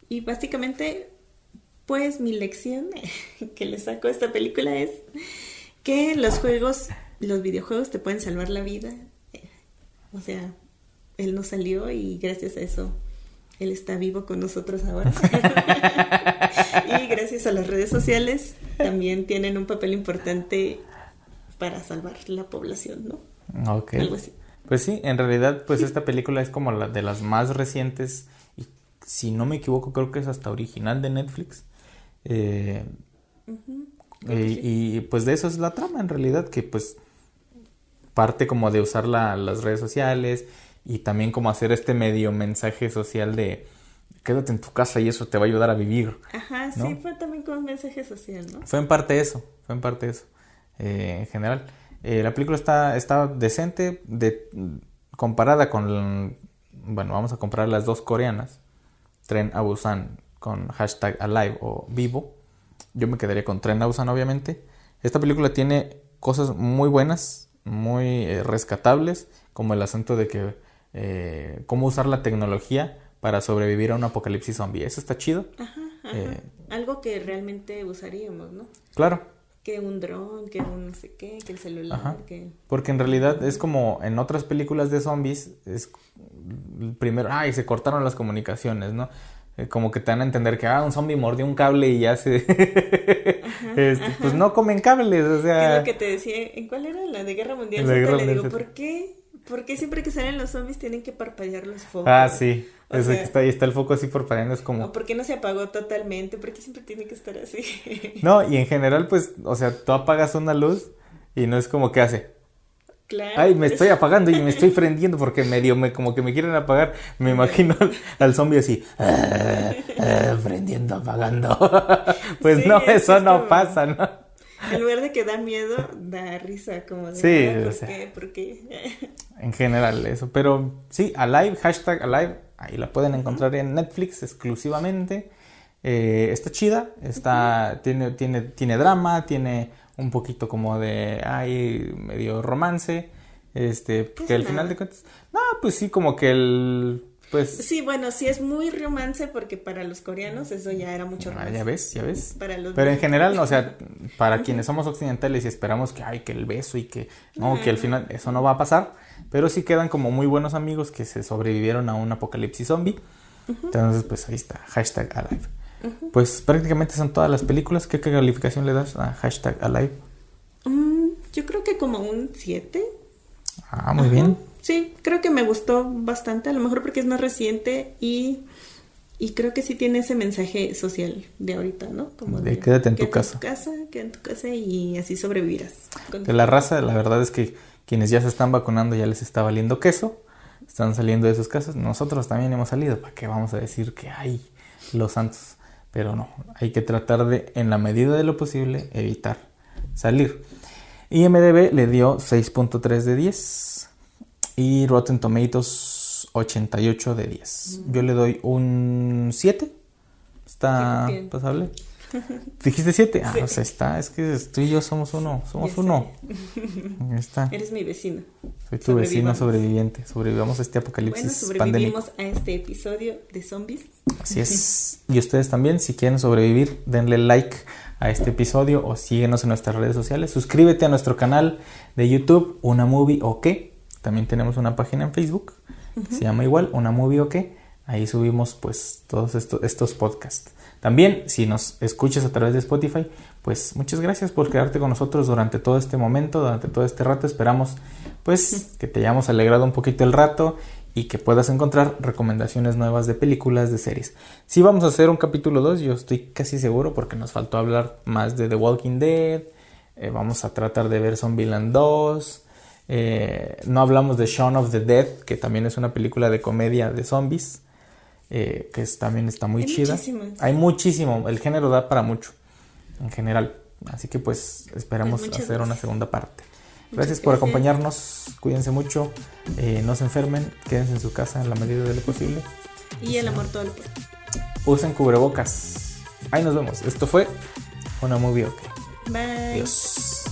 Y básicamente, pues mi lección que le saco a esta película es que los juegos, los videojuegos te pueden salvar la vida. O sea, él no salió y gracias a eso él está vivo con nosotros ahora. y gracias a las redes sociales también tienen un papel importante para salvar la población, ¿no? Ok. Algo así. Pues sí, en realidad, pues esta película es como la de las más recientes y si no me equivoco creo que es hasta original de Netflix. Eh, que y, y, pues de eso es la trama en realidad, que pues parte como de usar la- las redes sociales y también como hacer este medio mensaje social de quédate en tu casa y eso te va a ayudar a vivir. Ajá, sí, fue también con un mensaje social, ¿no? Fue en parte eso, fue en parte eso, eh, en general. Eh, la película está, está decente, de, comparada con, bueno, vamos a comparar las dos coreanas, Tren a Busan con hashtag Alive o Vivo. Yo me quedaría con Tren a Busan, obviamente. Esta película tiene cosas muy buenas, muy eh, rescatables, como el asunto de que cómo usar la tecnología para sobrevivir a un apocalipsis zombie. Eso está chido. Ajá, ajá. Eh, Algo que realmente usaríamos, ¿no? Claro, Que un dron, que un no sé qué, que el celular, Ajá. que... Porque en realidad es como en otras películas de zombies, es primero, ay, se cortaron las comunicaciones, ¿no? Eh, Como que te dan a entender que, ah, un zombie mordió un cable y ya se... Este, Pues no comen cables, o ¿Qué sea... es lo que te decía? ¿En cuál era? La de Guerra Mundial La Guerra le digo. ¿por qué? ¿Por qué siempre que salen los zombies tienen que parpadear los focos? Ah, sí. O sea- que está ahí, está el foco así por parando, es ¿O como... por qué no se apagó totalmente? ¿Por qué siempre tiene que estar así? No, y en general, pues, o sea, tú apagas una luz y no es como que hace... claro. Ay, me estoy apagando y me estoy prendiendo porque medio me como que me quieren apagar. Me imagino al, al zombie así, "Ah, ah, prendiendo, apagando. pues Sí, no, es eso no como- pasa, ¿no? En lugar de que da miedo, da risa, como de, Sí, "Ah, o ¿por sea. qué? ¿Por qué? En general, eso. Pero sí, Alive, hashtag Alive, ahí la pueden encontrar en Netflix exclusivamente. Eh, está chida, está, tiene, tiene, tiene drama, tiene un poquito como de, ay, medio romance. Este, porque al final de cuentas, no, pues sí, como que el, pues... Sí, bueno, sí es muy romance porque para los coreanos eso ya era mucho Ah, romance. ya ves, ya ves. Para los Pero en general, o sea, para quienes somos occidentales y esperamos que, ay, que el beso y que, no, que al final eso no va a pasar, pero sí quedan como muy buenos amigos que se sobrevivieron a un apocalipsis zombie. Entonces, pues ahí está, hashtag Alive. Pues prácticamente son todas las películas. ¿Qué calificación le das a hashtag Alive? Mm, yo creo que como un 7. Ah, muy bien. Sí, creo que me gustó bastante, a lo mejor porque es más reciente y Y creo que sí tiene ese mensaje social de ahorita, ¿no? Como De quédate en tu casa. En tu casa, quédate en tu casa y así sobrevivirás. De la raza, la verdad es que quienes ya se están vacunando ya les está valiendo queso, están saliendo de sus casas. Nosotros también hemos salido, ¿para qué vamos a decir que hay los santos? Pero no, hay que tratar de, en la medida de lo posible, evitar salir. IMDB le dio 6.3 de 10 y Rotten Tomatoes 88 de 10. Yo le doy un 7. Está Bien. pasable. ¿Dijiste 7? Ah, Sí. o sea, está. Es que tú y yo somos uno. Somos Ya uno. Ahí está. Eres mi vecino. Soy tu vecino sobreviviente. Sobrevivamos a este Bueno, apocalipsis pandémico. sobrevivimos a este episodio de zombies. Así es. Y ustedes también, si quieren sobrevivir, denle like a este episodio o síguenos en nuestras redes sociales. Suscríbete a nuestro canal de YouTube, Una Movie o qué. También tenemos una página en Facebook. que Se llama igual, Una Movie o qué. Ahí subimos pues todos estos, estos podcasts. También, si nos escuchas a través de Spotify, pues muchas gracias por quedarte con nosotros durante todo este momento, durante todo este rato. Esperamos pues que te hayamos alegrado un poquito el rato y que puedas encontrar recomendaciones nuevas de películas, de series. Si vamos a hacer un capítulo 2, yo estoy casi seguro porque nos faltó hablar más de The Walking Dead. eh, vamos a tratar de ver Zombieland 2. Eh, no hablamos de Shaun of the Dead, que también es una película de comedia de zombies, eh, que es- también está muy Hay chida. muchísimas. Hay muchísimo, el género da para mucho, en general. Así que pues esperamos Pues hacer una segunda parte. Gracias por acompañarnos, cuídense mucho, eh, no se enfermen, quédense en su casa en la medida de lo posible. Y el amor todo lo puede. Usen cubrebocas. Ahí nos vemos. Esto fue una movie ok. Bye. Adiós.